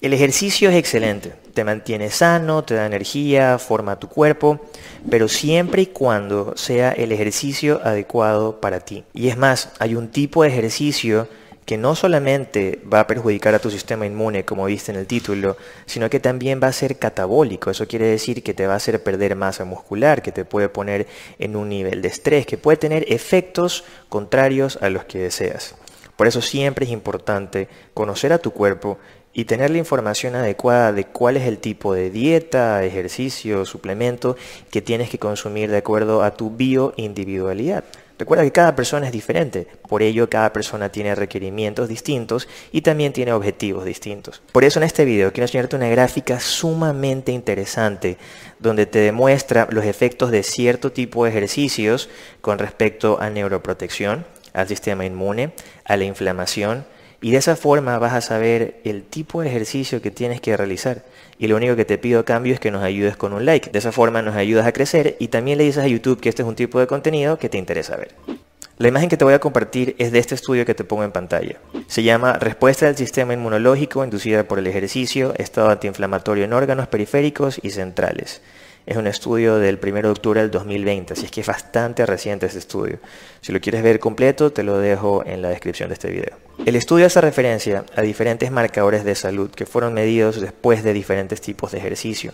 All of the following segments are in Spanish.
El ejercicio es excelente, te mantiene sano, te da energía, forma tu cuerpo, pero siempre y cuando sea el ejercicio adecuado para ti. Y es más, hay un tipo de ejercicio que no solamente va a perjudicar a tu sistema inmune, como viste en el título, sino que también va a ser catabólico. Eso quiere decir que te va a hacer perder masa muscular, que te puede poner en un nivel de estrés, que puede tener efectos contrarios a los que deseas. Por eso siempre es importante conocer a tu cuerpo y tener la información adecuada de cuál es el tipo de dieta, ejercicio, suplemento que tienes que consumir de acuerdo a tu bioindividualidad. Recuerda que cada persona es diferente, por ello cada persona tiene requerimientos distintos y también tiene objetivos distintos. Por eso en este video quiero enseñarte una gráfica sumamente interesante donde te demuestra los efectos de cierto tipo de ejercicios con respecto a neuroprotección, al sistema inmune, a la inflamación, y de esa forma vas a saber el tipo de ejercicio que tienes que realizar. Y lo único que te pido a cambio es que nos ayudes con un like. De esa forma nos ayudas a crecer y también le dices a YouTube que este es un tipo de contenido que te interesa ver. La imagen que te voy a compartir es de este estudio que te pongo en pantalla. Se llama Respuesta del sistema inmunológico inducida por el ejercicio, estado antiinflamatorio en órganos periféricos y centrales. Es un estudio del 1 de octubre del 2020, así es que es bastante reciente este estudio. Si lo quieres ver completo, te lo dejo en la descripción de este video. El estudio hace referencia a diferentes marcadores de salud que fueron medidos después de diferentes tipos de ejercicio.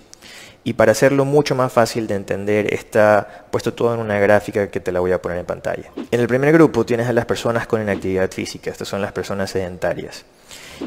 Y para hacerlo mucho más fácil de entender, está puesto todo en una gráfica que te la voy a poner en pantalla. En el primer grupo tienes a las personas con inactividad física, estas son las personas sedentarias.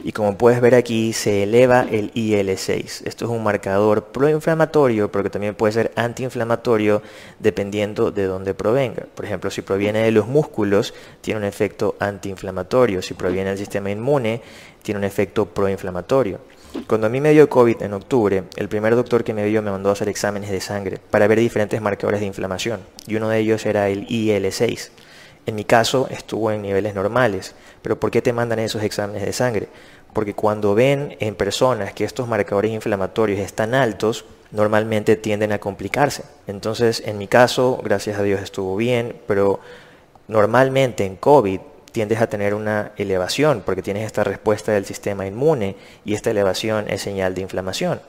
Y como puedes ver aquí, se eleva el IL-6. Esto es un marcador proinflamatorio, pero que también puede ser antiinflamatorio dependiendo de dónde provenga. Por ejemplo, si proviene de los músculos, tiene un efecto antiinflamatorio. Si proviene del sistema inmune, tiene un efecto proinflamatorio. Cuando a mí me dio COVID en octubre, el primer doctor que me dio me mandó a hacer exámenes de sangre para ver diferentes marcadores de inflamación y uno de ellos era el IL-6. En mi caso estuvo en niveles normales, pero ¿por qué te mandan esos exámenes de sangre? Porque cuando ven en personas que estos marcadores inflamatorios están altos, normalmente tienden a complicarse. Entonces, en mi caso, gracias a Dios estuvo bien, pero normalmente en COVID tiendes a tener una elevación porque tienes esta respuesta del sistema inmune y esta elevación es señal de inflamación.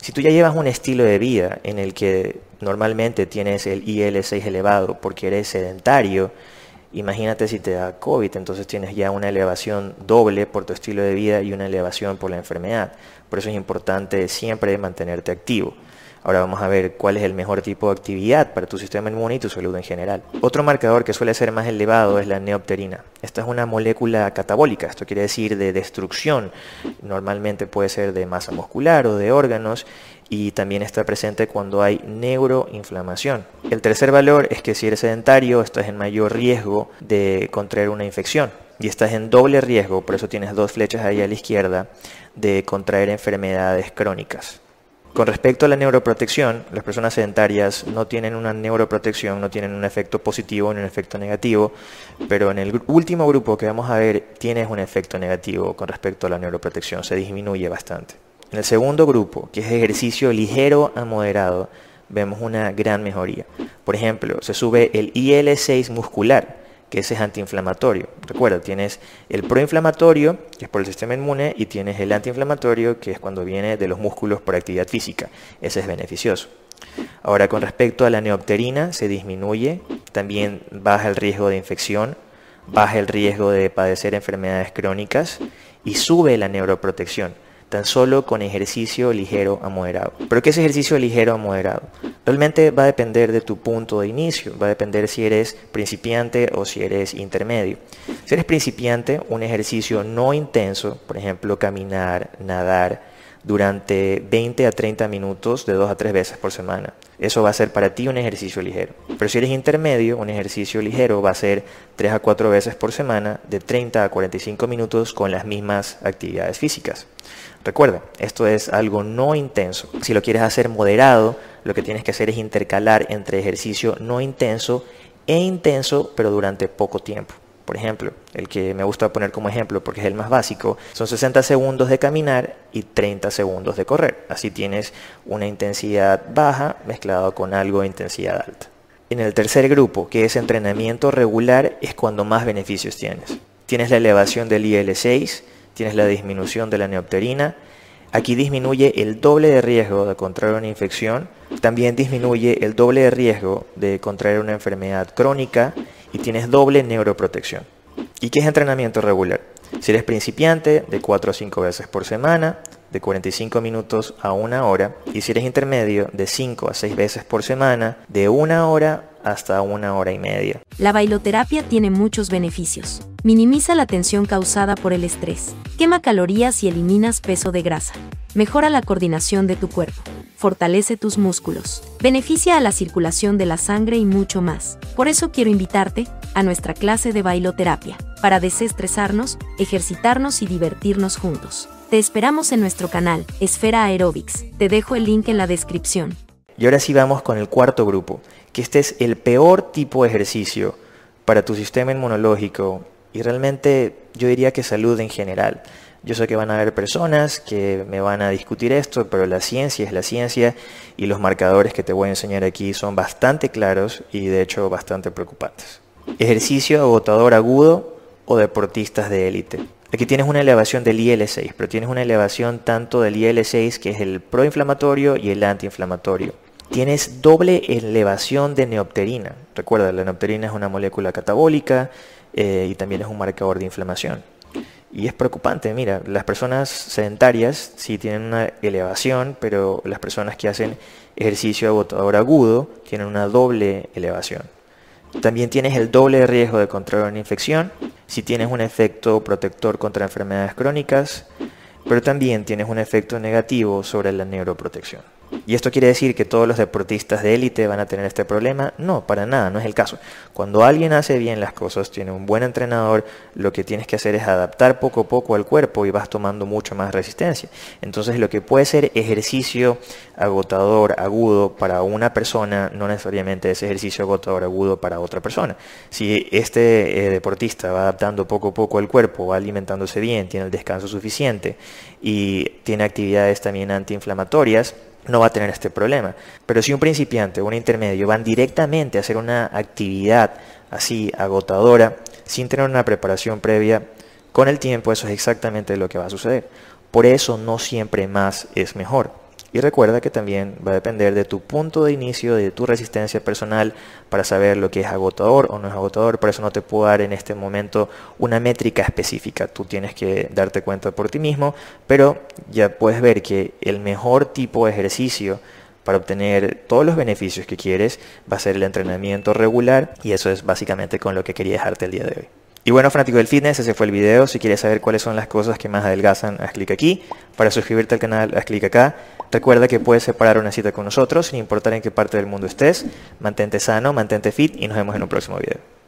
Si tú ya llevas un estilo de vida en el que normalmente tienes el IL-6 elevado porque eres sedentario, imagínate si te da COVID, entonces tienes ya una elevación doble por tu estilo de vida y una elevación por la enfermedad. Por eso es importante siempre mantenerte activo. Ahora vamos a ver cuál es el mejor tipo de actividad para tu sistema inmune y tu salud en general. Otro marcador que suele ser más elevado es la neopterina. Esta es una molécula catabólica, esto quiere decir de destrucción. Normalmente puede ser de masa muscular o de órganos y también está presente cuando hay neuroinflamación. El tercer valor es que si eres sedentario estás en mayor riesgo de contraer una infección y estás en doble riesgo, por eso tienes dos flechas ahí a la izquierda, de contraer enfermedades crónicas. Con respecto a la neuroprotección, las personas sedentarias no tienen una neuroprotección, no tienen un efecto positivo ni un efecto negativo, pero en el último grupo que vamos a ver tienes un efecto negativo con respecto a la neuroprotección, se disminuye bastante. En el segundo grupo, que es ejercicio ligero a moderado, vemos una gran mejoría. Por ejemplo, se sube el IL-6 muscular, que ese es antiinflamatorio. Recuerda, tienes el proinflamatorio, que es por el sistema inmune, y tienes el antiinflamatorio, que es cuando viene de los músculos por actividad física. Ese es beneficioso. Ahora, con respecto a la neopterina, se disminuye, también baja el riesgo de infección, baja el riesgo de padecer enfermedades crónicas y sube la neuroprotección tan solo con ejercicio ligero a moderado. ¿Pero qué es ejercicio ligero a moderado? Realmente va a depender de tu punto de inicio, va a depender si eres principiante o si eres intermedio. Si eres principiante, un ejercicio no intenso, por ejemplo caminar, nadar, durante 20 a 30 minutos de 2 a 3 veces por semana. Eso va a ser para ti un ejercicio ligero. Pero si eres intermedio, un ejercicio ligero va a ser 3 a 4 veces por semana de 30 a 45 minutos con las mismas actividades físicas. Recuerda, esto es algo no intenso. Si lo quieres hacer moderado, lo que tienes que hacer es intercalar entre ejercicio no intenso e intenso, pero durante poco tiempo. Por ejemplo, el que me gusta poner como ejemplo porque es el más básico, son 60 segundos de caminar y 30 segundos de correr. Así tienes una intensidad baja mezclado con algo de intensidad alta. En el tercer grupo, que es entrenamiento regular, es cuando más beneficios tienes. Tienes la elevación del IL-6, tienes la disminución de la neopterina, Aquí disminuye el doble de riesgo de contraer una infección, también disminuye el doble de riesgo de contraer una enfermedad crónica y tienes doble neuroprotección. ¿Y qué es entrenamiento regular? Si eres principiante, de 4 a 5 veces por semana, de 45 minutos a una hora, y si eres intermedio, de 5 a 6 veces por semana, de una hora hasta una hora y media. La bailoterapia tiene muchos beneficios. Minimiza la tensión causada por el estrés, quema calorías y eliminas peso de grasa. Mejora la coordinación de tu cuerpo, fortalece tus músculos, beneficia a la circulación de la sangre y mucho más. Por eso quiero invitarte a nuestra clase de bailoterapia, para desestresarnos, ejercitarnos y divertirnos juntos. Te esperamos en nuestro canal, Esfera Aerobics. Te dejo el link en la descripción. Y ahora sí vamos con el cuarto grupo, que este es el peor tipo de ejercicio para tu sistema inmunológico y realmente yo diría que salud en general. Yo sé que van a haber personas que me van a discutir esto, pero la ciencia es la ciencia y los marcadores que te voy a enseñar aquí son bastante claros y de hecho bastante preocupantes. Ejercicio agotador agudo o deportistas de élite. Aquí tienes una elevación del IL-6, pero tienes una elevación tanto del IL-6 que es el proinflamatorio y el antiinflamatorio. Tienes doble elevación de neopterina. Recuerda, la neopterina es una molécula catabólica eh, y también es un marcador de inflamación. Y es preocupante, mira, las personas sedentarias sí tienen una elevación, pero las personas que hacen ejercicio agotador agudo tienen una doble elevación. También tienes el doble riesgo de contraer una infección si tienes un efecto protector contra enfermedades crónicas, pero también tienes un efecto negativo sobre la neuroprotección. ¿Y esto quiere decir que todos los deportistas de élite van a tener este problema? No, para nada, no es el caso. Cuando alguien hace bien las cosas, tiene un buen entrenador, lo que tienes que hacer es adaptar poco a poco al cuerpo y vas tomando mucho más resistencia. Entonces lo que puede ser ejercicio agotador, agudo para una persona, no necesariamente es ejercicio agotador, agudo para otra persona. Si este eh, deportista va adaptando poco a poco al cuerpo, va alimentándose bien, tiene el descanso suficiente y tiene actividades también antiinflamatorias, no va a tener este problema. Pero si un principiante o un intermedio van directamente a hacer una actividad así agotadora, sin tener una preparación previa, con el tiempo eso es exactamente lo que va a suceder. Por eso no siempre más es mejor. Y recuerda que también va a depender de tu punto de inicio, de tu resistencia personal para saber lo que es agotador o no es agotador. Por eso no te puedo dar en este momento una métrica específica. Tú tienes que darte cuenta por ti mismo, pero ya puedes ver que el mejor tipo de ejercicio para obtener todos los beneficios que quieres va a ser el entrenamiento regular y eso es básicamente con lo que quería dejarte el día de hoy. Y bueno, fanático del fitness, ese fue el video. Si quieres saber cuáles son las cosas que más adelgazan, haz clic aquí. Para suscribirte al canal, haz clic acá. Recuerda que puedes separar una cita con nosotros sin importar en qué parte del mundo estés. Mantente sano, mantente fit y nos vemos en un próximo video.